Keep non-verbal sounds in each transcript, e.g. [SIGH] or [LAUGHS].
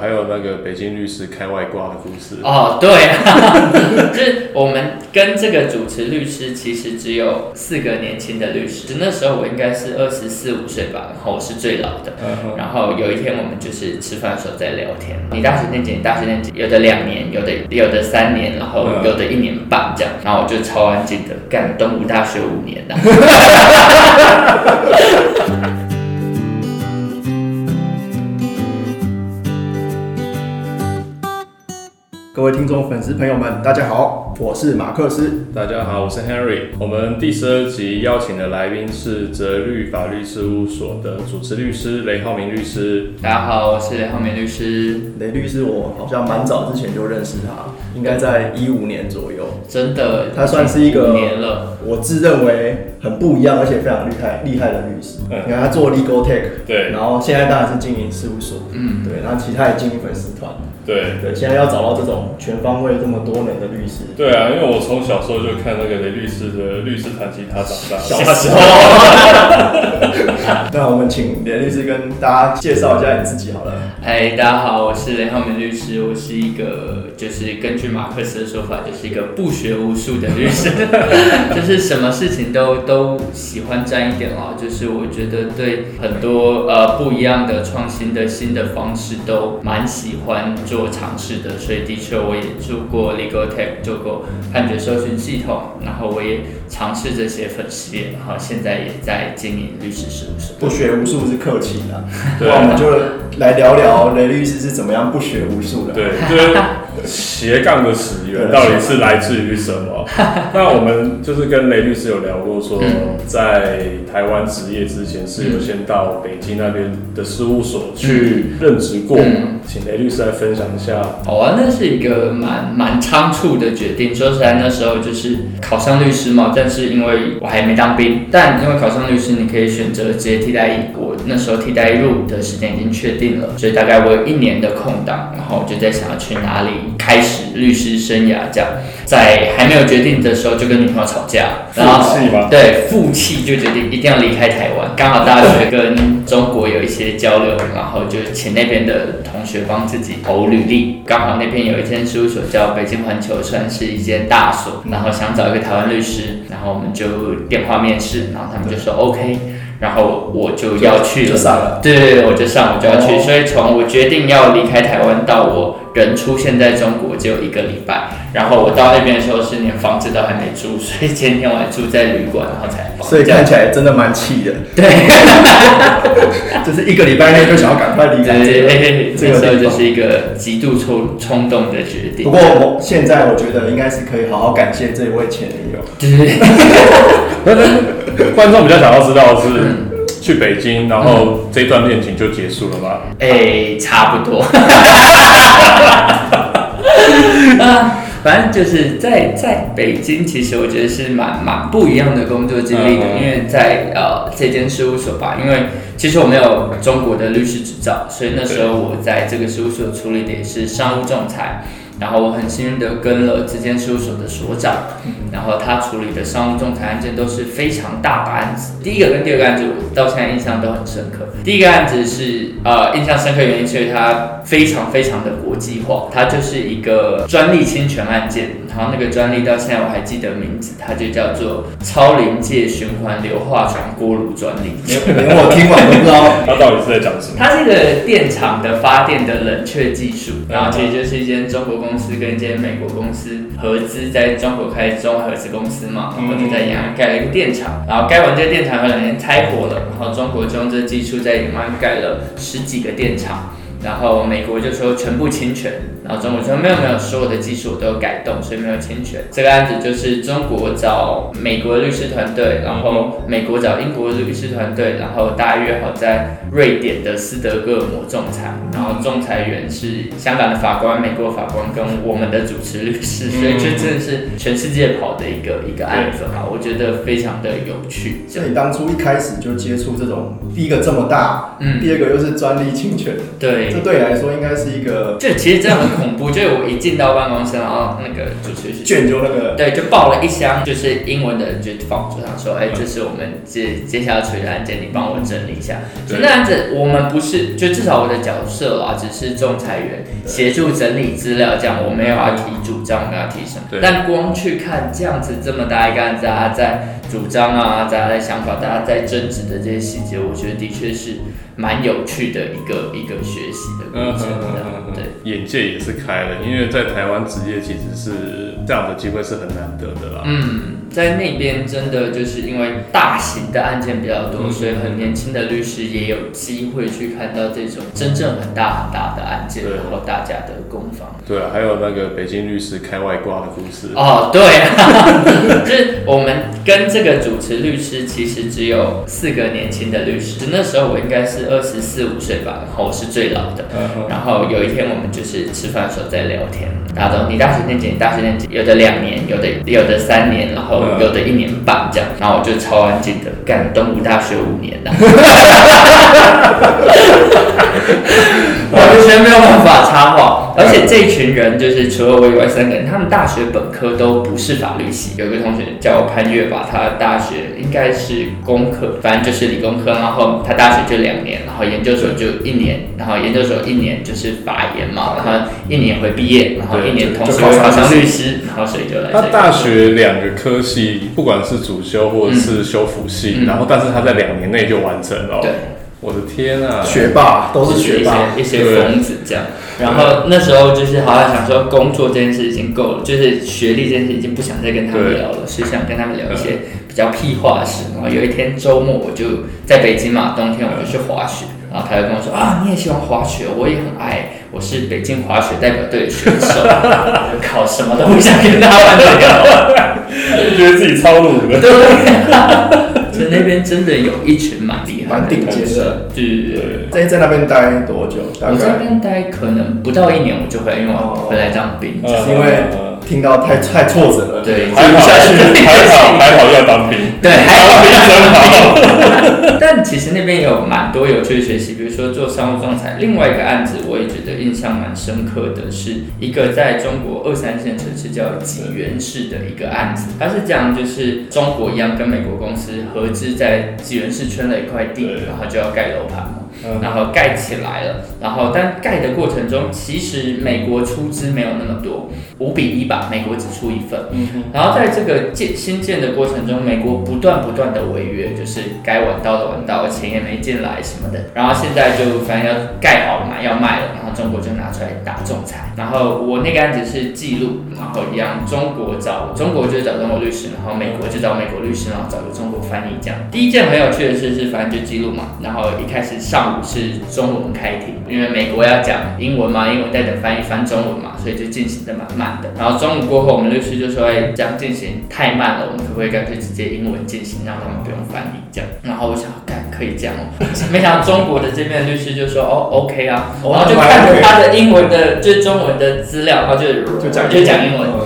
还有那个北京律师开外挂的故事。哦，对啊，[LAUGHS] 就是我们跟这个主持律师其实只有四个年轻的律师，那时候我应该是二十四五岁吧，然后我是最老的。嗯然后有一天我们就是吃饭的时候在聊天，你大学念几年？大学念几？有的两年，有的有的三年，然后有的一年半这样。然后我就超安静的干东吴大学五年的、各位听众、粉丝朋友们，大家好，我是马克思。大家好，我是 Henry。我们第十二集邀请的来宾是泽律法律事务所的主持律师雷浩明律师。大家好，我是雷浩明律师。雷律师，我好像蛮早之前就认识他，应该在一五年左右。真的，他算是一个五年了，我自认为很不一样，而且非常厉害厉害的律师。嗯你看他做 legal tech，对然后现在当然是经营事务所，嗯，对，然后其他也经营粉丝团，对对，现在要找到这种全方位这么多能的律师，对啊，因为我从小时候就看那个雷律师的律师弹吉他长大。小时候。[LAUGHS] 那我们请连律师跟大家介绍一下你自己好了。嗨，大家好，我是雷浩明律师，我是一个就是根据马克思的说法，就是一个不学无术的律师，[LAUGHS] 就是什么事情都都喜欢沾一点哦。就是我觉得对很多呃不一样的创新的新的方式都蛮喜欢做尝试的，所以的确我也做过 Legal Tech，做过判决搜寻系统，然后我也尝试着写粉丝页，然后现在也在经营律师事务所。不学无术是客气的，对那我们就来聊聊雷律师是怎么样不学无术的。对，就是斜杠的始源到底是来自于什么？[LAUGHS] 那我们就是跟雷律师有聊过说，在台湾职业之前是有先到北京那边的事务所去任职过嗯，请雷律师来分享一下。好啊，那是一个蛮蛮仓促的决定。说实在，那时候就是考上律师嘛，但是因为我还没当兵，但因为考上律师，你可以选择直接替代役。我那时候替代役入伍的时间已经确定了，所以大概我有一年的空档，然后我就在想要去哪里开始律师生涯。这样，在还没有决定的时候就跟女朋友吵架，然后对，负气就决定一定要离开台湾。刚好大学跟中国有一些交流，然后就请那边的同学帮自己投履历。刚好那边有一间事务所叫北京环球，算是一间大所，然后想找一个台湾律师，然后我们就电话面试，然后他们就说 OK，然后我就要去了。就上了。对对对，我就上我就要去，哦所以从我决定要离开台湾到我人出现在中国只有一个礼拜，然后我到那边的时候是连房子都还没住，所以前天我还住在旅馆，然后才所以看起来真的蛮气的，对 [LAUGHS] 就是一个礼拜内就想要赶快离开这对个对，这个时候就。是一个极度冲冲动的决定。不过我现在我觉得应该是可以好好感谢这位前女友。对但是 [LAUGHS] 观众比较想要知道的是，去北京，然后这段恋情就结束了吧？哎，差不多。[LAUGHS] 啊，反正就是在在北京，其实我觉得是蛮蛮不一样的工作经历的，嗯因为在呃这间事务所吧，因为其实我没有中国的律师执照，所以那时候我在这个事务所处理的也是商务仲裁。然后我很幸运的跟了这间事务所的所长，然后他处理的商务仲裁案件都是非常大的案子。第一个跟第二个案子我到现在印象都很深刻。第一个案子是呃印象深刻原因是因为它非常非常的国际化，它就是一个专利侵权案件，然后那个专利到现在我还记得名字，它就叫做超临界循环硫化转锅炉专利。[LAUGHS] 连我听完都不知道。它到底是在讲什么？它是一个电厂的发电的冷却技术，然后其实就是一间中国公司跟一间美国公司合资，在中国开中外合资公司嘛，然后就在延安盖了一个电厂，然后盖完这个电厂有两年拆伙了，然后中国就用这个技术在延安盖了十几个电厂。然后美国就说全部侵权，然后中国说没有没有，所有的技术我都有改动，所以没有侵权。这个案子就是中国找美国律师团队，然后美国找英国律师团队，然后大家约好在瑞典的斯德哥尔摩仲裁，然后仲裁员是香港的法官、美国法官跟我们的主持律师，所以这真的是全世界跑的一个一个案子哈，我觉得非常的有趣。所以你当初一开始就接触这种，第一个这么大，嗯第二个又是专利侵权，对，对。这对你来说应该是一个就其实真的很恐怖，就是我一进到办公室，然后那个主持人卷就那个对，就抱了一箱就是英文的，就放桌上说，哎、这是我们接接下来处理的案件，你帮我整理一下。所以那样子我们不是，就至少我的角色啊，只是仲裁员，协助整理资料，这样我没有要提主张，我没有要提什么。对。但光去看这样子这么大一个案子，啊在主张啊，大家在想法，大家在争执的这些细节，我觉得的确是蛮有趣的一个一个学习的过嗯程对。眼界也是开了，因为在台湾职业其实是这样的机会是很难得的啦。嗯，在那边真的就是因为大型的案件比较多，嗯所以很年轻的律师也有机会去看到这种真正很大很大的案件，对然后大家的攻防。对啊，还有那个北京律师开外挂的故事。哦，对啊，[LAUGHS] 就是我们跟这个主持律师其实只有四个年轻的律师，那时候我应该是二十四五岁吧，然后我是最老的。然后有一天我们就是吃饭的时候在聊天，大家都你大学念几年？大学念几？有的两年，有的有的三年，然后有的一年半这样。然后我就超安静的，干东吴大学五年的，[LAUGHS] 完全没有办法插话。而且这群人就是除了我以外三个人，他们大学本科都不是法律系。有一个同学叫潘越吧，他大学应该是工科，反正就是理工科。然后他大学就两年，然后研究所就一年，然后研究所一年就是法研嘛，然后一年会毕业，然后一年同时会考上律师，然后所以就来。他大学两个科系，不管是主修或者是修辅系，嗯然后但是他在两年内就完成了哦。对，我的天啊！学霸都是学霸，一些一些疯子这样。然后那时候就是好像想说工作这件事已经够了，就是学历这件事已经不想再跟他们聊了，是想跟他们聊一些比较屁话的事。然后有一天周末我就在北京嘛，冬天我就去滑雪。然后他就跟我说啊，你也喜欢滑雪，我也很爱，我是北京滑雪代表队的选手。我 [LAUGHS] 就靠，什么都不想跟他玩了。就觉得自己超鲁的。对，[LAUGHS] 所以那边真的有一群蛮厉害的蛮顶尖的。对对对。在在那边待多久？我在那边待可能不到一年我就回来，因为我回来当兵。就是因为听到太太挫折了，对还好，还好，[LAUGHS] 还好要当兵。对，还好当兵真好。[LAUGHS] 但其实那边也有蛮多有趣的学习，比如说做商务仲裁。另外一个案子，我也觉得印象蛮深刻的，是一个在中国二三线城市叫济源市的一个案子。它是讲就是中国一样跟美国公司合资在济源市圈了一块地，然后就要盖楼盘嘛。嗯然后盖起来了，然后但盖的过程中，其实美国出资没有那么多，五比一吧，美国只出一份。嗯然后在这个建新建的过程中，美国不断不断的违约，就是该晚到的晚到，钱也没进来什么的。然后现在就反正要盖好了嘛，要卖了，然后中国就拿出来打仲裁。然后我那个案子是记录，然后一样，中国找中国就找中国律师，然后美国就找美国律师，然后找个中国翻译这样。第一件很有趣的事是，反正就记录嘛，然后一开始上午是中文开庭，因为美国要讲英文嘛，英文再等翻译翻中文嘛，所以就进行的蛮慢的。然后中午过后，我们律师就说，哎，这样进行太慢了，我们可不可以干脆直接英文进行，让他们不用翻译这样？然后我想，干可以这样哦，[LAUGHS] 没想到中国的这边的律师就说，哦，OK 啊，然后就看着他的英文的，就是中文的资料，然后就就讲就讲英文。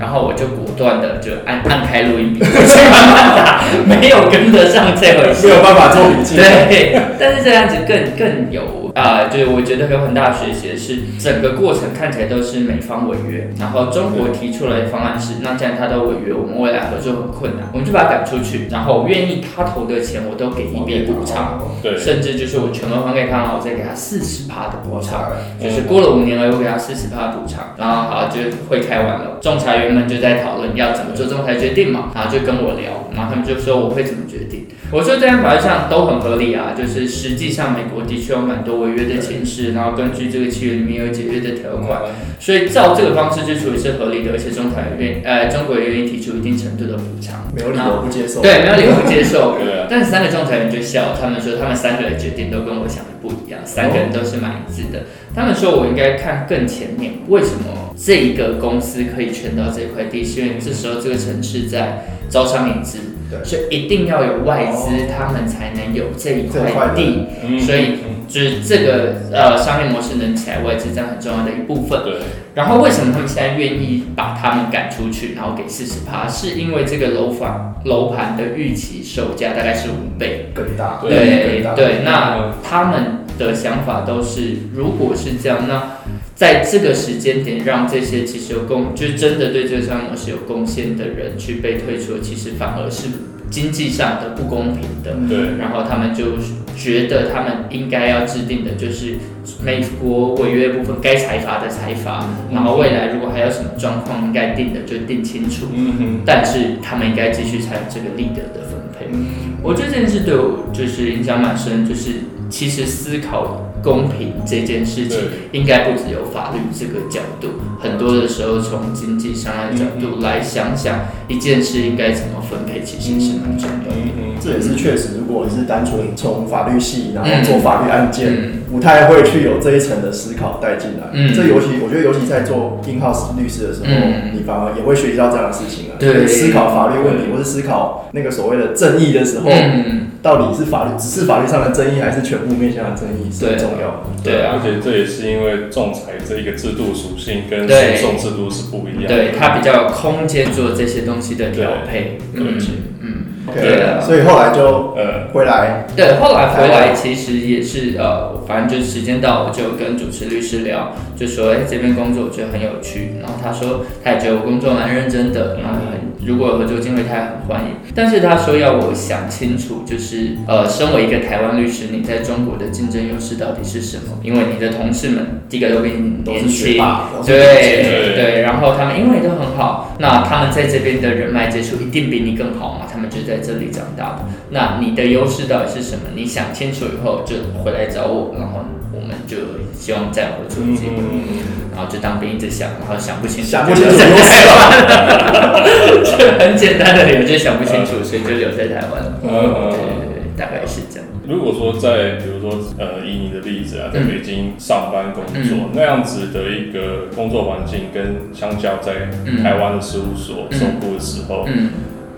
嗯然后我就果断的就按按开录音笔，去慢慢打，没有跟得上这回事没。有办法做笔记。对，但是这样子更更有啊、就是我觉得有很大的学习的是，整个过程看起来都是美方违约，然后中国提出来的方案是，那既然他都违约，我们未来合作很困难，我们就把他赶出去，然后我愿意他投的钱我都给一笔补偿，对，甚至就是我全额还给他，然后我再给他四十趴的补偿。就是过了五年了，我给他四十趴补偿，然后好就会开完了，仲裁员们就在讨论要怎么做仲裁决定嘛，然后就跟我聊，然后他们就说我会怎么决定，我说这样法律上都很合理啊，就是实际上美国的确有蛮多违约的情势，然后根据这个契约里面有解约的条款，所以照这个方式去处理是合理的，而且仲裁愿呃中国也愿意提出一定程度的补偿，没有理由不接受。对，没有理由不接受。[LAUGHS] 但是三个仲裁员就笑，他们说他们三个人决定都跟我想的不一样，三个人都是蛮一致的。他们说我应该看更前面，为什么这一个公司可以圈到这块地？是因为这时候这个城市在招商引资，对所以一定要有外资，他们才能有这一块地。嗯所以就是这个呃商业模式能起来，外资占很重要的一部分。对，然后为什么他们现在愿意把他们赶出去，然后给四十趴？是因为这个楼房楼盘的预期售价大概是五倍。更大，对。对，那他们的想法都是，如果是这样，那在这个时间点让这些其实有贡，就是真的对这个商业模式有贡献的人去被退出，其实反而是经济上的不公平的。对，然后他们就觉得他们应该要制定的就是美国违约部分该裁罚的裁罚，然后未来如果还有什么状况应该定的就定清楚，嗯哼，但是他们应该继续采用这个利得的分配。我觉得这件事对我就是影响蛮深，就是其实思考公平这件事情，应该不只有法律这个角度，很多的时候从经济上的角度来想想一件事应该怎么分配，其实是蛮重要的。嗯这也是确实，如果你是单纯从法律系然后做嗯法律案件，嗯不太会去有这一层的思考带进来。嗯这尤其我觉得，尤其在做 in house 律师的时候，嗯你反而也会学习到这样的事情啊。对思考法律问题，或是思考那个所谓的正义的时候，嗯，到底是法律只是法律上的正义，还是全部面向的正义是很重要的。对啊而且这也是因为仲裁这一个制度属性跟对诉讼制度是不一样的。对，它比较有空间做这些东西的调配。嗯对所以后来就呃，回来，对，后来回来其实也是呃，反正就是时间到，我就跟主持律师聊，就说，哎、这边工作我觉得很有趣。然后他说，他也觉得我工作蛮认真的，然后很如果有合作机会，他也很欢迎。但是他说要我想清楚，就是呃，身为一个台湾律师，你在中国的竞争优势到底是什么？因为你的同事们第一个都比你年轻对对对，然后他们英文也都很好，那他们在这边的人脉接触一定比你更好嘛，他们就在这里长大的。那你的优势到底是什么？你想清楚以后就回来找我，然后我们就希望再有合作机会。嗯，然后就当兵一直想，然后想不清楚，想不清楚就留在台湾，[LAUGHS] 就很简单的理由，就想不清楚，所以就留在台湾了。嗯对对对，大概是这样。如果说在比如说呃以你的例子啊，在嗯北京上班工作、那样子的一个工作环境，跟相较在嗯台湾的事务所嗯受雇的时候，嗯，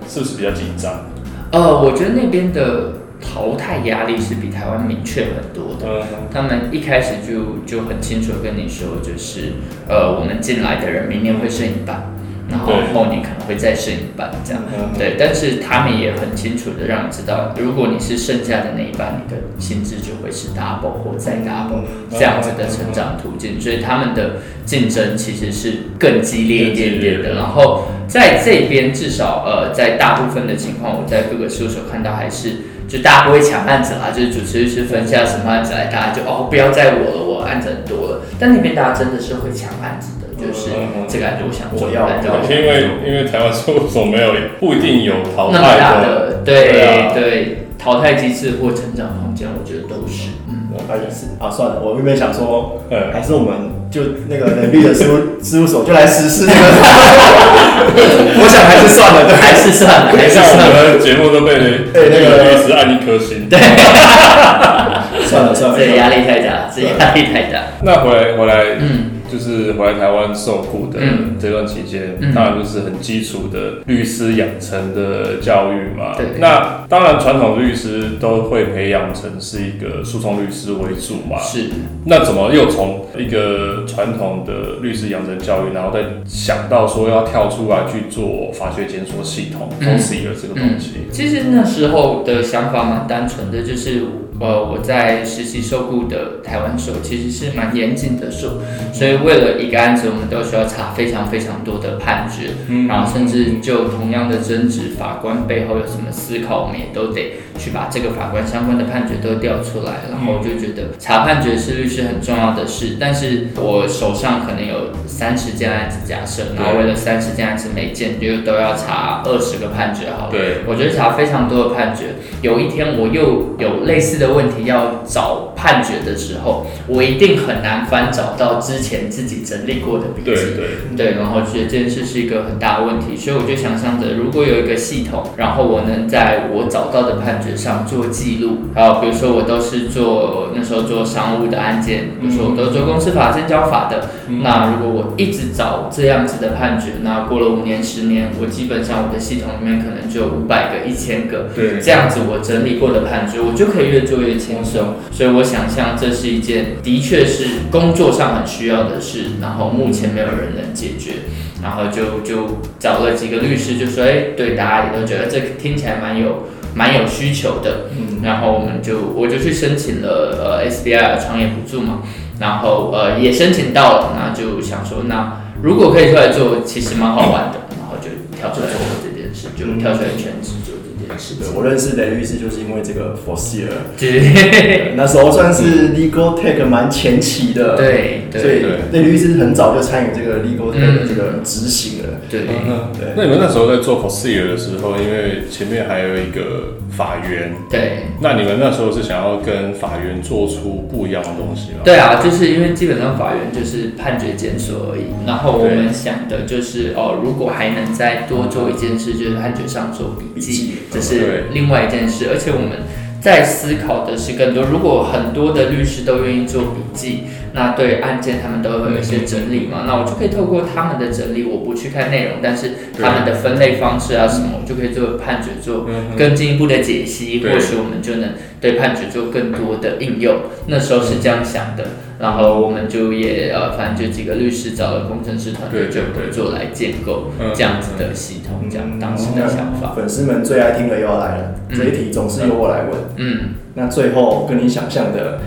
是不是比较紧张？呃，我觉得那边的淘汰压力是比台湾明确很多的。嗯他们一开始就就很清楚跟你说，就是呃，我们进来的人明年会剩一半，然后后年可能会再剩一半这样。嗯，对，但是他们也很清楚的让你知道，如果你是剩下的那一半，你的薪资就会是 double 或再 double 这样子的成长途径，所以他们的竞争其实是更激烈一点点的然后在这边至少呃，在大部分的情况，我在各个事务所看到还是。就大家不会抢案子啦，就是主持律师分下什么案子来，大家就哦不要再我了，我案子很多了。但那边大家真的是会抢案子的，就是嗯这个案子我想做，我要那个案子我因为因为台湾事务所没有不一定有淘汰的，大的，对对啊对，淘汰机制或成长空间，我觉得都是，嗯，啊也是啊，算了，我原本想说，呃，还是我们就那个人力的事务事务所就来实施那个，我想还是算了，对，还是算了，还是像算了，我们的节目都被被那个律师按一颗星。对，算了算了，这压力太大，这压力太大，那回来回来，嗯就是回来台湾受雇的嗯这段期间，嗯当然就是很基础的律师养成的教育嘛。对那当然传统律师都会培养成是一个诉讼律师为主嘛。是，那怎么又从一个传统的律师养成教育，然后再想到说要跳出来去做法学检索系统嗯 （OCR） 这个东西？其实那时候的想法蛮单纯的，就是呃我在实习受雇的台湾时候，其实是蛮严谨的所，所以为了一个案子，我们都需要查非常非常多的判决，嗯然后甚至就同样的争执，法官背后有什么思考，我们也都得去把这个法官相关的判决都调出来。然后我就觉得查判决是律师很重要的事，但是我手上可能有三十件案子，假设，然后为了三十件案子每件就都要查二十个判决好了。对，我觉得查非常多的判决。有一天我又有类似的问题要找判决的时候，我一定很难翻找到之前自己整理过的笔记。对，对，然后觉得这件事是一个很大的问题，所以我就想象着，如果有一个系统，然后我能在我找到的判决上做记录，还有比如说我都是做那时候做商务的案件，比如说我都做公司法、证交法的，那如果我一直找这样子的判决，那过了五年、十年，我基本上我的系统里面可能就有五百个、一千个，对这样子我整理过的判决，我就可以越做越轻松。所以我想象这是一件的确是工作上很需要的事，然后目前没有人能解决。然后就就找了几个律师，就说，哎，对，大家也都觉得这听起来蛮有蛮有需求的，嗯，然后我们就我就去申请了呃 SBI 的创业补助嘛，然后呃也申请到了，那就想说那如果可以出来做，其实蛮好玩的，然后就跳出来做这件事，就跳出来全职做这件事情。我认识雷律师就是因为这个 Foreseer，对。[LAUGHS] 那时候算是 Legal Tech 蛮前期的，，对所以对雷律师很早就参与这个 Legal Tech 的这个执行了，对，那你们那时候在做 c o s e r 的时候，因为前面还有一个法院，对。那你们那时候是想要跟法院做出不一样的东西吗？对啊，就是因为基本上法院就是判决检索而已，然后我们想的就是哦，如果还能再多做一件事，就是判决上做笔记笔记，这是另外一件事，而且我们在思考的是更多，如果很多的律师都愿意做笔记，那对案件他们都会有一些整理嘛，那我就可以透过他们的整理，我不去看内容，但是他们的分类方式啊什么，我就可以做判决做嗯更进一步的解析，或许我们就能对判决做更多的应用。那时候是这样想的，然后我们就也呃，反正就几个律师找了工程师团队就合作来建构嗯。这样子的系统，这样当时的想法。粉丝们最爱听的又要来了，嗯。这一题总是由我来问。嗯，那最后跟你想象的，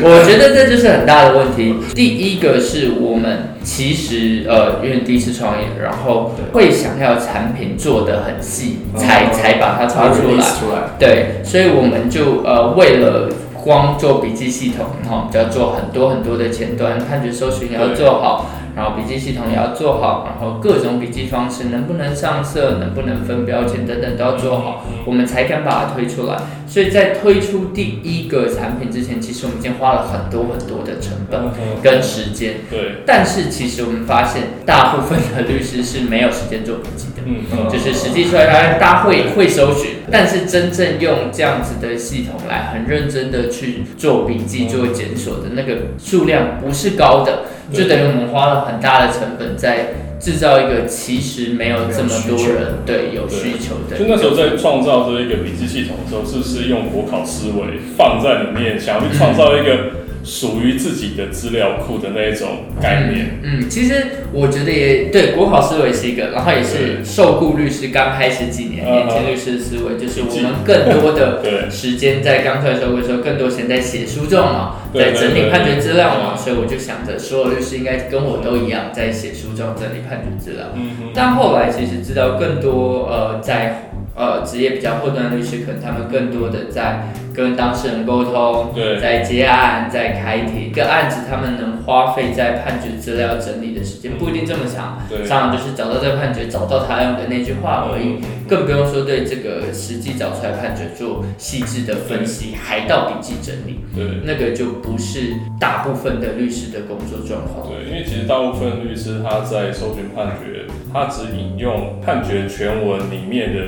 我觉得这就是很大的问题。第一个是我们其实呃，因为第一次创业，然后会想要产品做的很细，才才把它才做出来。release 出来，对，所以我们就呃为了光做笔记系统，然后我们就要做很多很多的前端，判决搜寻也要做好，然后笔记系统也要做好，然后各种笔记方式能不能上色，能不能分标签等等都要做好，我们才敢把它推出来。所以在推出第一个产品之前，其实我们已经花了很多很多的成本嗯跟时间。对，但是其实我们发现，大部分的律师是没有时间做笔记的。嗯嗯就是实际出来，大家会会搜寻，但是真正用这样子的系统来很认真的去做笔记、做检索的那个数量不是高的，就等于我们花了很大的成本在制造一个其实没有这么多人对有需求的。就那时候在创造这一个笔记系统的时候，是不是用国考思维放在里面，想要去创造一个属于自己的资料库的那一种概念？嗯，其实我觉得也对，国考思维是一个，然后也是受雇律师刚开始几年，嗯年轻律师的思维，就是我们更多的 [LAUGHS] 时间在刚出来社会的时候，更多时间在写书状嘛，对在整理判决资料嘛，所以我就想着所有律师应该跟我都一样，在写书中整理判决资料。嗯哼，但后来其实知道更多呃，在呃职业比较后端的律师，可能他们更多的在跟当事人沟通，对。在结案，在开庭，一个案子他们能花费在判决资料整理的时间不一定这么长，对，常常就是找到这个判决，找到他用的那句话而已，更不用说对这个实际找出来判决做细致的分析，还到笔记整理，对。那个就不是大部分的律师的工作状况。对，因为其实大部分律师他在搜寻判决，他只引用判决全文里面的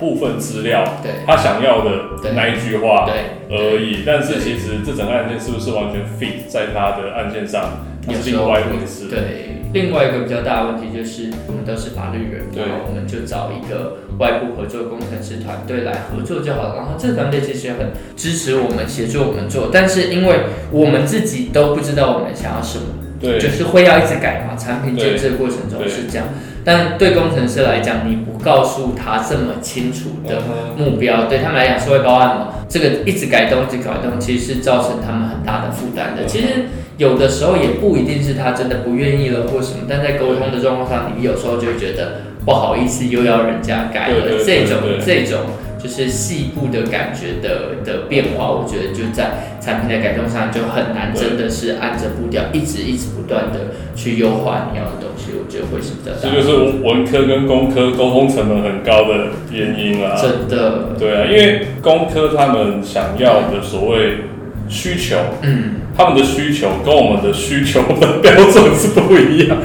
部分资料，对。他想要的那一句话对，而已。但是其实这整个案件是不是完全 fit 在他的案件上，那是另外一回事。对，另外一个比较大的问题就是，我们都是法律人，对。然后我们就找一个外部合作工程师团队来合作就好了。然后这个团队其实也很支持我们，协助我们做，但是因为我们自己都不知道我们想要什么，对。就是会要一直改嘛，产品建设过程中是这样。但对工程师来讲，你不告诉他这么清楚的嗯目标，对他们来讲是会报案嘛？这个一直改动，一直改动，其实是造成他们很大的负担的。嗯其实有的时候也不一定是他真的不愿意了或什么，但在沟通的状况上，你有时候就会觉得不好意思，又要人家改了。这种这种就是细部的感觉的的变化，我觉得就在产品的改动上就很难，真的是按着步调一直一直不断的去优化你要的东西，我觉得会是比较大的。这就是文科跟工科沟通成本很高的原因啦。真的，对啊，因为工科他们想要的所谓需求，嗯，他们的需求跟我们的需求的标准是不一样，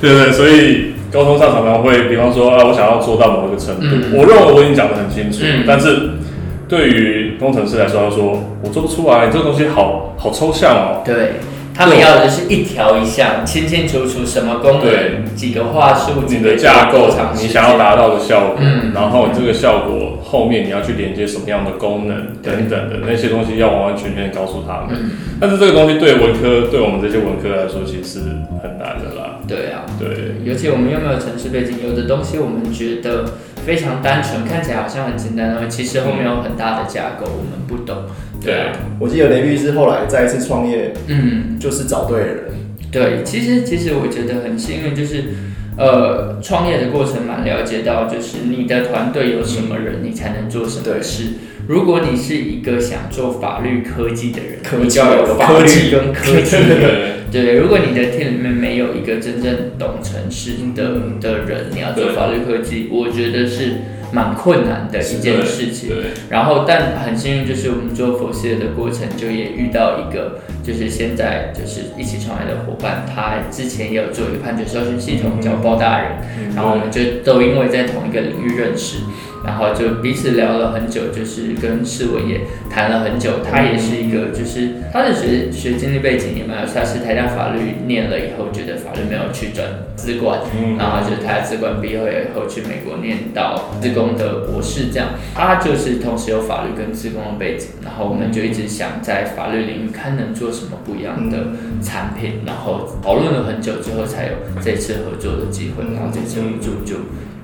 对不对？所以沟通上常常会，比方说啊，我想要做到某一个程度，嗯我认为我已经讲得很清楚，嗯但是对于工程师来说，他说我做不出来，这个东西好好抽象哦。对。他们要的就是一条一项，清清楚楚，什么功能，几个话术，你的架构你想要达到的效果，嗯。然后这个效果后面你要去连接什么样的功能等等的那些东西，要完完全全地告诉他们。嗯，但是这个东西对文科，对我们这些文科来说，其实是很难的啦。对啊，对，尤其我们又没有城市背景，有的东西我们觉得非常单纯，看起来好像很简单，其实后面有很大的架构，我们不懂。对啊，我记得雷律师后来再一次创业，嗯，就是找对人。对，其实其实我觉得很幸运，就是呃，创业的过程蛮了解到，就是你的团队有什么人，你才能做什么事。如果你是一个想做法律科技的人，你就要有法律跟科技。[LAUGHS] 对，如果你的 team 里面没有一个真正懂城市的的人，你要做法律科技，我觉得是蛮困难的一件事情。然后，但很幸运，就是我们做佛系的过程，就也遇到一个，就是现在就是一起创业的伙伴，他之前也有做一个判决搜寻系统叫包大人，然后我们就都因为在同一个领域认识。然后就彼此聊了很久，就是跟世文也谈了很久。他也是一个，就是他的学学经历背景也蛮有，他是台大法律念了以后，觉得法律没有去转资管，然后就是他资管毕业以后去美国念到资工的博士，这样。他就是同时有法律跟资工的背景，然后我们就一直想在法律领域看能做什么不一样的产品，然后讨论了很久之后才有这次合作的机会，然后这次合作就。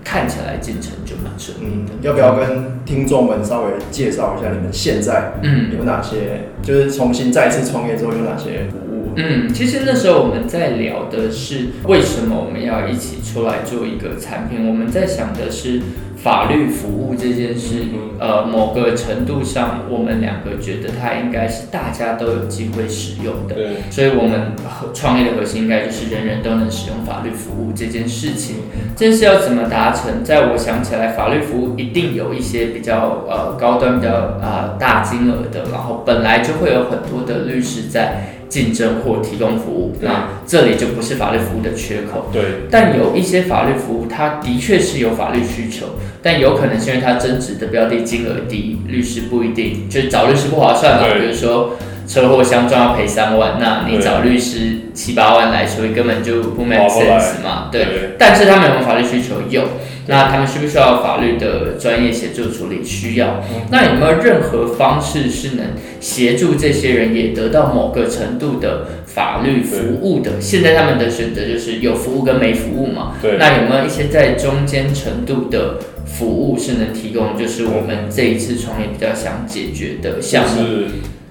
看起来进程就蛮顺利的。要不要跟听众们稍微介绍一下你们现在嗯有哪些，就是重新再次创业之后有哪些服务？嗯，其实那时候我们在聊的是为什么我们要一起出来做一个产品，我们在想的是。法律服务这件事，呃，某个程度上，我们两个觉得它应该是大家都有机会使用的。对，所以我们创业的核心应该就是人人都能使用法律服务这件事情。这是要怎么达成？在我想起来，法律服务一定有一些比较呃高端、比较呃大金额的，然后本来就会有很多的律师在。竞争或提供服务，那这里就不是法律服务的缺口。对，但有一些法律服务，它的确是有法律需求，但有可能是因为它增值的标的金额低，律师不一定，就是找律师不划算嘛。比如说车祸相撞要赔三万，那你找律师七八万来说，根本就不 make sense 嘛。对，但是他们有没有法律需求？有。那他们需不需要法律的专业协助处理？需要。那有没有任何方式是能协助这些人也得到某个程度的法律服务的？现在他们的选择就是有服务跟没服务嘛？对。那有没有一些在中间程度的服务是能提供？就是我们这一次创业比较想解决的项目。是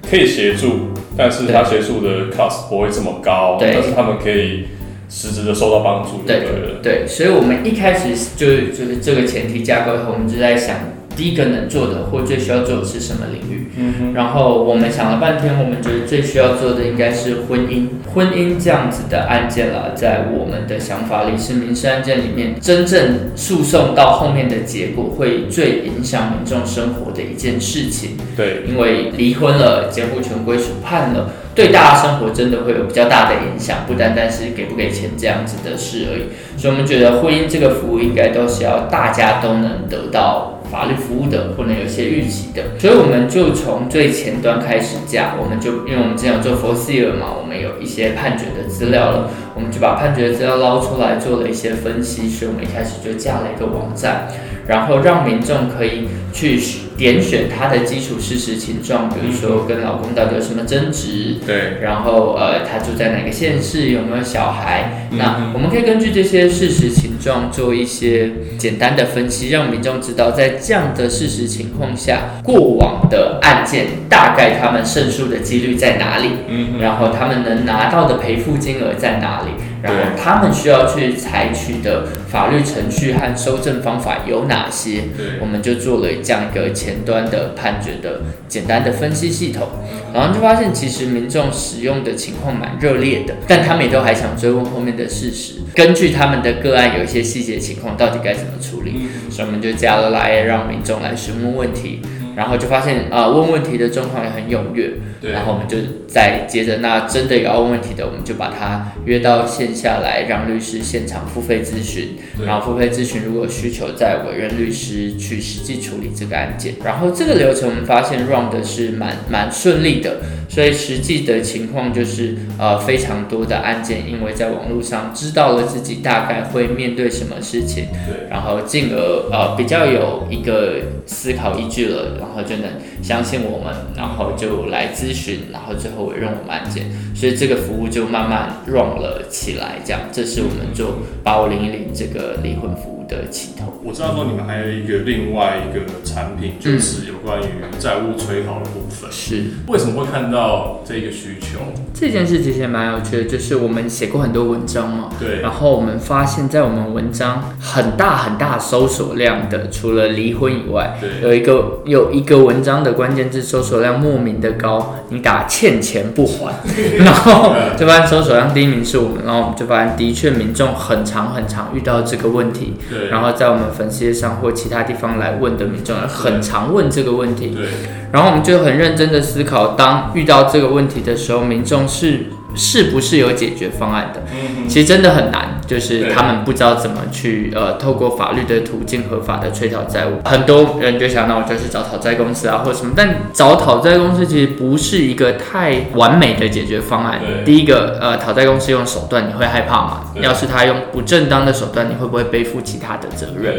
可以协助，但是他协助的 cost 不会这么高，但是他们可以。实质的受到帮助，对对，所以我们一开始就就是这个前提架构以后，我们就在想。第一个能做的或最需要做的是什么领域？嗯然后我们想了半天，我们觉得最需要做的应该是婚姻。婚姻这样子的案件了，在我们的想法里是民事案件里面真正诉讼到后面的结果会最影响民众生活的一件事情。对，因为离婚了，监护权归属判了，对大家生活真的会有比较大的影响，不单单是给不给钱这样子的事而已。所以我们觉得婚姻这个服务应该都是要大家都能得到。法律服务的，或能有些预期的，所以我们就从最前端开始架，我们就因为我们之前有做 f o r s e e r 嘛，我们有一些判决的资料了，我们就把判决的资料捞出来做了一些分析，所以我们一开始就架了一个网站，然后让民众可以去点选他的基础事实情状，比如说跟老公到底有什么争执，对，然后呃他住在哪个县市，有没有小孩，那我们可以根据这些事实情状做一些简单的分析，让民众知道在这样的事实情况下，过往的案件大概他们胜诉的几率在哪里？嗯，然后他们能拿到的赔付金额在哪里？然后他们需要去采取的法律程序和收证方法有哪些？我们就做了这样一个前端的判决的简单的分析系统，然后就发现其实民众使用的情况蛮热烈的，但他们也都还想追问后面的事实，根据他们的个案有一些细节情况，到底该怎么处理？所以我们就加了来让民众来询问问题。然后就发现，呃，问问题的状况也很踊跃。对。然后我们就再接着，那真的有要问问题的，我们就把他约到线下来，让律师现场付费咨询。然后付费咨询，如果需求，再委任律师去实际处理这个案件。然后这个流程我们发现 run 的是蛮蛮顺利的。所以实际的情况就是，呃，非常多的案件，因为在网络上知道了自己大概会面对什么事情，对，然后进而呃比较有一个思考依据了，然然后就能相信我们，然后就来咨询，然后最后委任我们案件，所以这个服务就慢慢 run 了起来。这样，这是我们做八五零一零这个离婚服务。的起头。我知道说你们还有一个另外一个产品，就是有关于债务催讨的部分。是，为什么会看到这个需求？这件事其实蛮有趣的，就是我们写过很多文章嘛，对，然后我们发现，在我们文章很大很大搜索量的，除了离婚以外，对，有一个有一个文章的关键字搜索量莫名的高，你打欠钱不还，[LAUGHS] 然后就发现搜索量第一名是我们，然后我们就发现的确民众很长很长遇到这个问题，对，然后在我们粉丝页上或其他地方来问的民众很常问这个问题，对，然后我们就很认真的思考，当遇到这个问题的时候，民众是是不是有解决方案的？嗯其实真的很难，就是他们不知道怎么去呃，透过法律的途径合法的催讨债务。很多人就想，那我就去找讨债公司啊，或者什么。但找讨债公司其实不是一个太完美的解决方案。第一个，呃，讨债公司用手段，你会害怕吗？要是他用不正当的手段，你会不会背负其他的责任？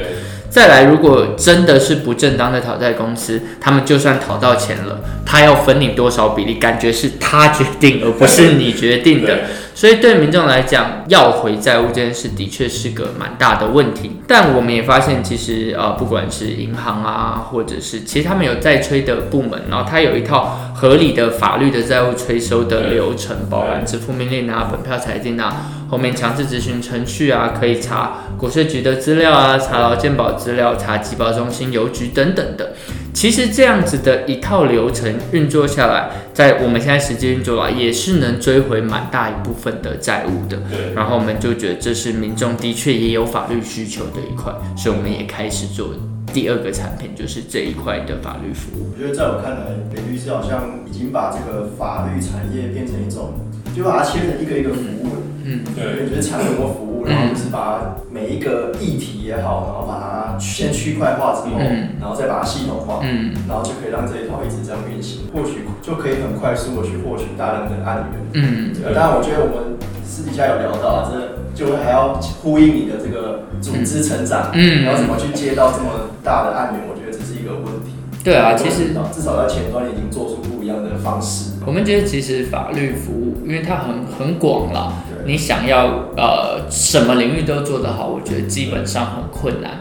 再来，如果真的是不正当的讨债公司，他们就算讨到钱了，他要分你多少比例，感觉是他决定，而不是你决定的。所以对民众来讲，要回债务这件事的确是个蛮大的问题。但我们也发现，其实呃，不管是银行啊，或者是其实他们有债催的部门，然后他有一套合理的法律的债务催收的流程，包含支付命令啊、本票裁定啊。后面强制执行程序啊，可以查国税局的资料啊，查劳健保资料，查集保中心、邮局等等的。其实这样子的一套流程运作下来，在我们现在实际运作来，也是能追回蛮大一部分的债务的。对。然后我们就觉得这是民众的确也有法律需求的一块，所以我们也开始做第二个产品，就是这一块的法律服务。我觉得在我看来，雷律师好像已经把这个法律产业变成一种，就把它切成一个一个服务。嗯，对，就是产品或服务，然后就是把每一个议题也好，然后把它先区块化之后，然后再把它系统化，嗯，然后就可以让这一套一直这样运行，获取就可以很快速的去获取大量的案源。嗯，当然，我觉得我们私底下有聊到，这就会还要呼应你的这个组织成长，嗯，然后怎么去接到这么大的案源，我觉得这是一个问题。对啊，其实至少在前端已经做出不一样的方式。我们觉得其实法律服务，因为它很很广了，你想要呃什么领域都做得好，我觉得基本上很困难。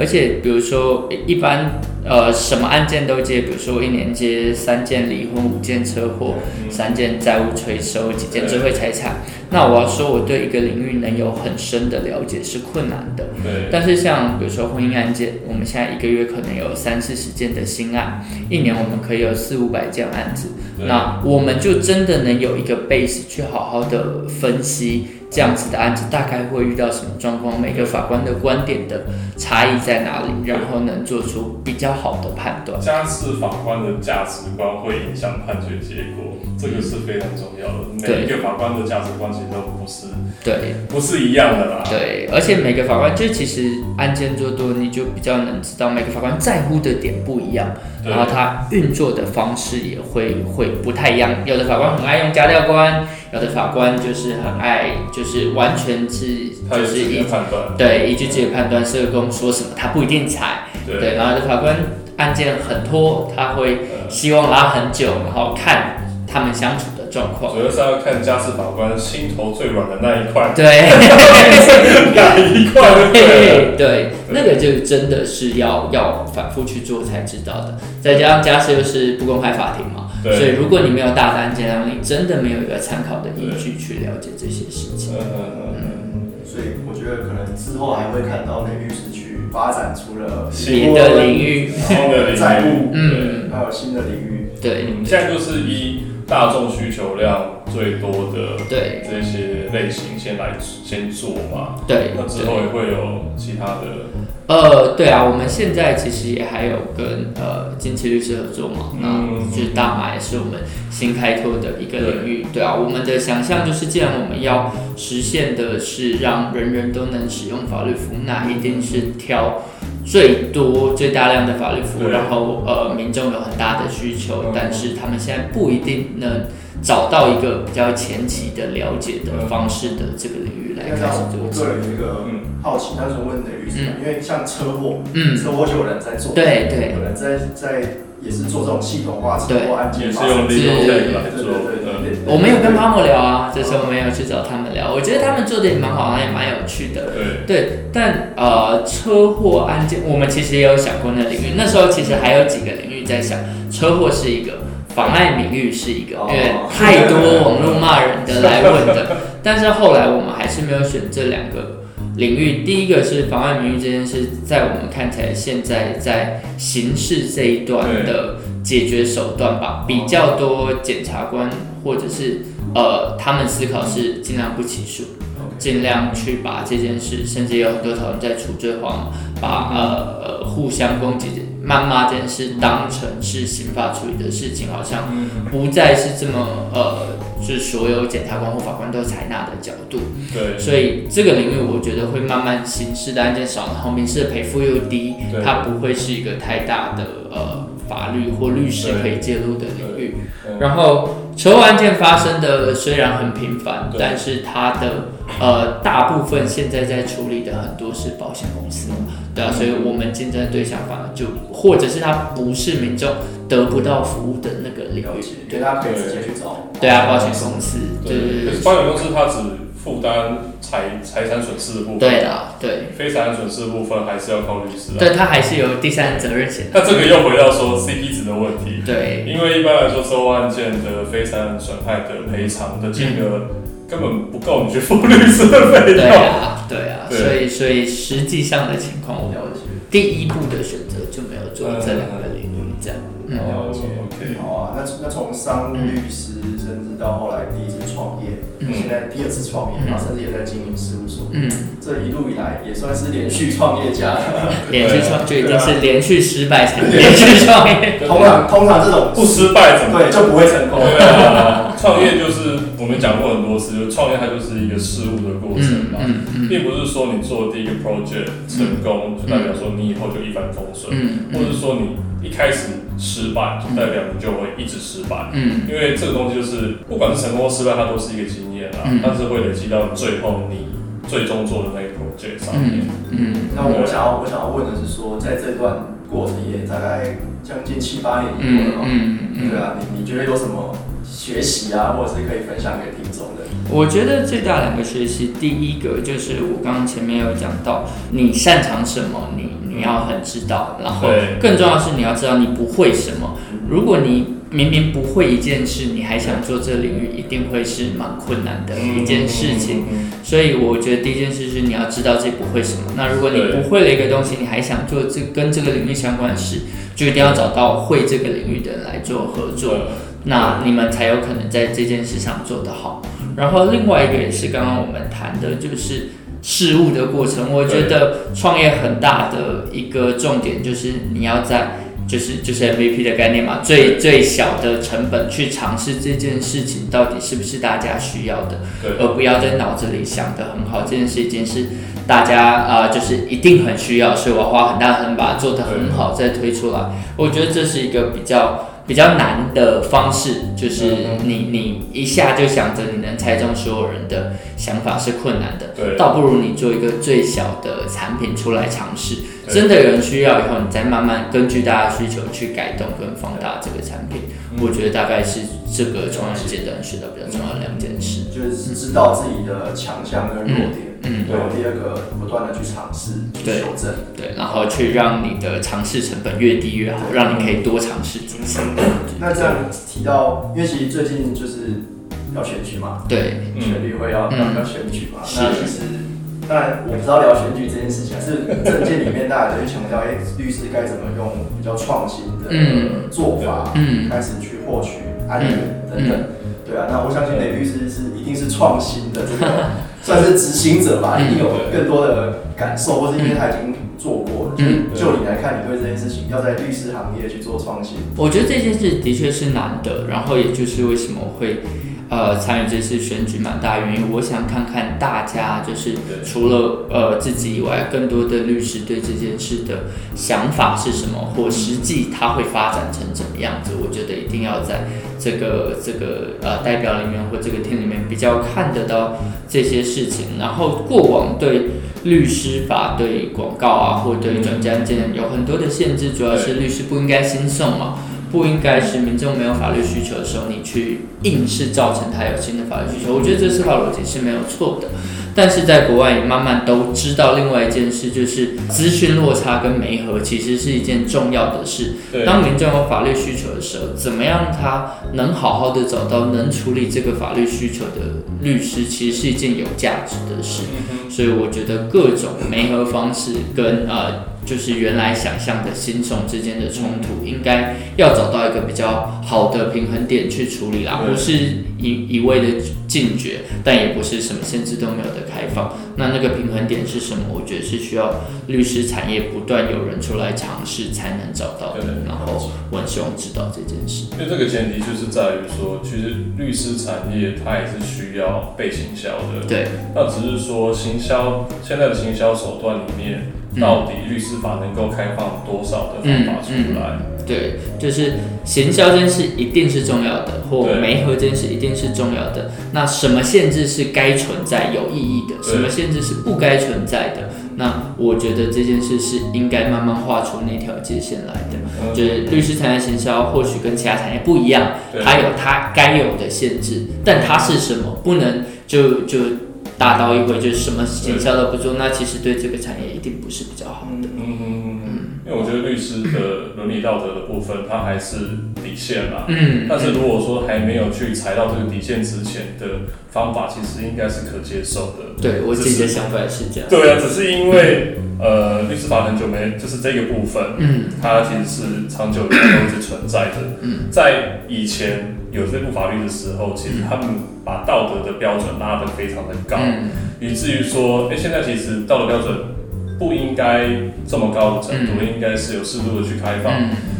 而且比如说一般呃什么案件都接，比如说一年接三件离婚、五件车祸、三件债务催收、几件智慧财产。那我要说，我对一个领域能有很深的了解是困难的。对。但是像比如说婚姻案件，我们现在一个月可能有三四十件的新案，一年我们可以有四五百件案子。那我们就真的能有一个 base 去好好的分析这样子的案子大概会遇到什么状况，每个法官的观点的差异在哪里，然后能做出比较好的判断。家事法官的价值观会影响判决结果，这个是非常重要的。每一个法官的价值观其实都不是对，不是一样的啦。对，而且每个法官就其实案件做多，你就比较能知道每个法官在乎的点不一样，然后他运作的方式也会会不太一样。有的法官很爱用家调官，有的法官就是很爱。就是完全是就是依判断，对依据自己的判断，社工说什么他不一定采，对，然后法官案件很拖，他会希望拉很久，然后看他们相处的状况。主要是要看家事法官心头最软的那一块，对，[LAUGHS] 哪一块？对对，那个就真的是要要反复去做才知道的。再加上家事又是不公开法庭嘛。所以，如果你没有大单件，然后你真的没有一个参考的依据去了解这些事情。嗯嗯嗯。所以，我觉得可能之后还会看到雷律师去发展出了新的领域，新的债务，嗯，还有新的领域。对，现在就是一大众需求量最多的对这些类型先来先做嘛。对，那之后也会有其他的。呃，对啊，我们现在其实也还有跟呃金奇律师合作嘛，那就是大麻也是我们新开拓的一个领域，对。啊，我们的想象就是，既然我们要实现的是让人人都能使用法律服务，那一定是挑最多最大量的法律服务，然后呃民众有很大的需求，但是他们现在不一定能找到一个比较前期的了解的方式的这个领域来开始做。个人一个好奇，单纯问的律师，因为像车祸，嗯，车祸就有人在做，对对，有人在在也是做这种系统化车祸案件，也是用利用这种来做，对对对，点。我没有跟他们聊啊，这次我没有去找他们聊，我觉得他们做的也蛮好，也蛮有趣的。对。对，但呃，车祸案件我们其实也有想过那领域，那时候其实还有几个领域在想，车祸是一个，妨碍名誉是一个，因为太多网络骂人的来问的，但是后来我们还是没有选这两个。领域第一个是妨碍名誉这件事，在我们看起来，现在在刑事这一段的解决手段吧，比较多检察官或者是呃，他们思考是尽量不起诉，尽量去把这件事，甚至有很多讨论在处罪化，把呃呃互相攻击、谩骂这件事当成是刑法处理的事情，好像不再是这么呃。是所有检察官或法官都采纳的角度，对，所以这个领域我觉得会慢慢刑事的案件少，然后民事的赔付又低，它不会是一个太大的呃法律或律师可以介入的领域。然后车祸案件发生的虽然很频繁，但是它的呃大部分现在在处理的很多是保险公司，对啊，所以我们竞争对象反而就或者是他不是民众得不到服务的那个领域，对，他可以直接去找。对啊，保险公司，对对对。保险公司它只负担财财产损失的部分。对的，对。非财产损失的部分还是要靠律师。对，他还是有第三责任险。那这个又回到说 CP 值的问题。对。因为一般来说，收案件的非财产损害的赔偿的金额根本不够你去付律师的费用。对啊，对啊。所以，所以实际上的情况。第一步的选择就没有做这两个领域这样。了解。好啊，那那从商务律师。甚至到后来第一次创业，现在第二次创业，然后甚至也在经营事务所。嗯，这一路以来也算是连续创业家。[LAUGHS] 连续创就一定是连续失败才连续创业。[LAUGHS] 通常通常这种不失败怎么对就不会成功。对啊，创业就是我们讲过很多次，就创业它就是一个事物的过程嘛，并不是说你做第一个 project 成功就代表说你以后就一帆风顺，或者说你。一开始失败，就代表你就会一直失败。嗯，因为这个东西就是，不管是成功或失败，它都是一个经验啊。嗯，但是会累积到最后你最终做的那个 project 上面。嗯，那我想要我想要问的是说，在这段过程也大概将近七八年以后了嘛？嗯嗯，对啊，你你觉得有什么学习啊，或者是可以分享给听众的？我觉得最大两个学习，第一个就是我刚刚前面有讲到，你擅长什么，你。你要很知道，然后更重要的是你要知道你不会什么。如果你明明不会一件事，你还想做这领域，一定会是蛮困难的一件事情。所以我觉得第一件事是你要知道自己不会什么。那如果你不会了一个东西，你还想做这跟这个领域相关的事，就一定要找到会这个领域的人来做合作，那你们才有可能在这件事上做得好。然后另外一个也是刚刚我们谈的，就是。事物的过程，我觉得创业很大的一个重点就是你要在就是就是 MVP 的概念嘛，最最小的成本去尝试这件事情到底是不是大家需要的，而不要在脑子里想的很好，这件事情是大家啊就是一定很需要，所以我花很大的能把它做得很好再推出来，我觉得这是一个比较。比较难的方式就是你你一下就想着你能猜中所有人的想法是困难的，倒不如你做一个最小的产品出来尝试，真的有人需要以后，你再慢慢根据大家需求去改动跟放大这个产品。我觉得大概是这个创业阶段学到比较重要的两件事，就是知道自己的强项跟弱点。嗯，对。第二个，不断的去尝试，去修正，对，然后去让你的尝试成本越低越好，让你可以多尝试几次。那这样提到，因为其实最近就是要选举嘛，对，选举会要要要选举嘛。那其实，当然我不知道聊选举这件事情，是政见里面大家都会强调，哎，律师该怎么用比较创新的做法，嗯，开始去获取案源等等。对啊，那我相信雷律师是一定是创新的这个。算是执行者吧，一定有更多的感受，或是因为他已经做过了。嗯，就你来看，你对这件事情要在律师行业去做创新，我觉得这件事的确是难的。然后，也就是为什么会。呃，参与这次选举蛮大原因，我想看看大家就是除了呃自己以外，更多的律师对这件事的想法是什么，或实际它会发展成怎么样子。我觉得一定要在这个这个呃代表里面或这个厅里面比较看得到这些事情。然后过往对律师法、对广告啊，或对转案件有很多的限制，主要是律师不应该新送嘛。不应该是民众没有法律需求的时候，你去硬是造成他有新的法律需求。我觉得这司法逻辑是没有错的。但是在国外也慢慢都知道另外一件事，就是资讯落差跟媒合其实是一件重要的事。当民众有法律需求的时候，怎么样他能好好的找到能处理这个法律需求的律师，其实是一件有价值的事。所以我觉得各种媒合方式跟呃。就是原来想象的新手之间的冲突，应该要找到一个比较好的平衡点去处理啦，不是一一味的禁绝，但也不是什么限制都没有的开放。那那个平衡点是什么？我觉得是需要律师产业不断有人出来尝试才能找到的。然后我很希望知道这件事。因为这个前提就是在于说，其实律师产业它也是需要被行销的。对。那只是说行销现在的行销手段里面。到底律师法能够开放多少的方法出来？对，就是行销这件事一定是重要的，或媒合这件事一定是重要的。那什么限制是该存在有意义的？什么限制是不该存在的？那我觉得这件事是应该慢慢画出那条界限来的。就是律师产业行销或许跟其他产业不一样，它有它该有的限制，但它是什么？不能就就。大刀一挥就是什么营销都不做，那其实对这个产业一定不是比较好的。嗯嗯嗯。因为我觉得律师的伦理道德的部分，它还是底线啦。嗯。但是如果说还没有去踩到这个底线之前的方法，其实应该是可接受的。对我自己的想法是这样。对啊，只是因为呃，律师法很久没，就是这个部分，嗯，它其实是长久以来都一直存在的。嗯。在以前。有这部法律的时候，其实他们把道德的标准拉得非常的高，以至于说，哎，现在其实道德标准不应该这么高的程度，应该是有适度的去开放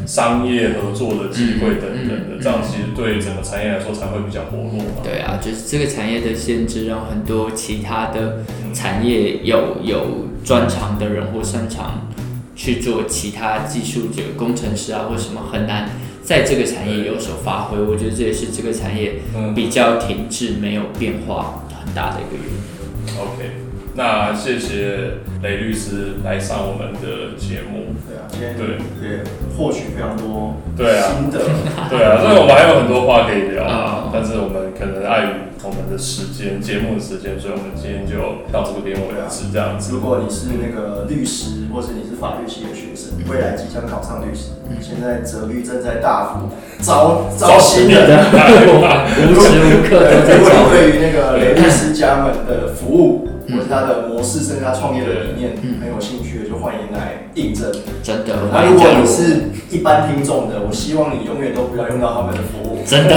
商业合作的机会等等的，这样其实对整个产业来说才会比较活络嘛。对啊，就是这个产业的限制，让很多其他的产业有有专长的人或擅长去做其他技术，这个工程师啊或什么很难。在这个产业有所发挥，我觉得这也是这个产业比较停滞、没有变化很大的一个原因。OK，那谢谢雷律师来上我们的节目。对也获取非常多对啊新的 [LAUGHS] 对啊，所以我们还有很多话可以聊啊，但是我们可能碍于。我们的时间，节目的时间，所以我们今天就到这个边为止，这样子。如果你是那个律师，或是你是法律系的学生，未来即将考上律师，现在泽律正在大幅招招新人，[LAUGHS] 无时无刻都在招。对于那个雷律师家们的服务。或者他的模式，甚至他创业的理念很有兴趣的，就欢迎来应征。真的，那如果你是一般听众的，我希望你永远都不要用到他们的服务。真的，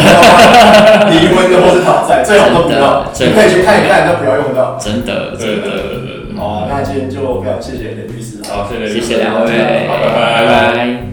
离婚的或是讨债，最好都不要。你可以去看一看，但不要用到。真的，真的，好啊，那今天就非常谢谢林律师。好，谢谢，谢谢两位，拜拜，拜拜。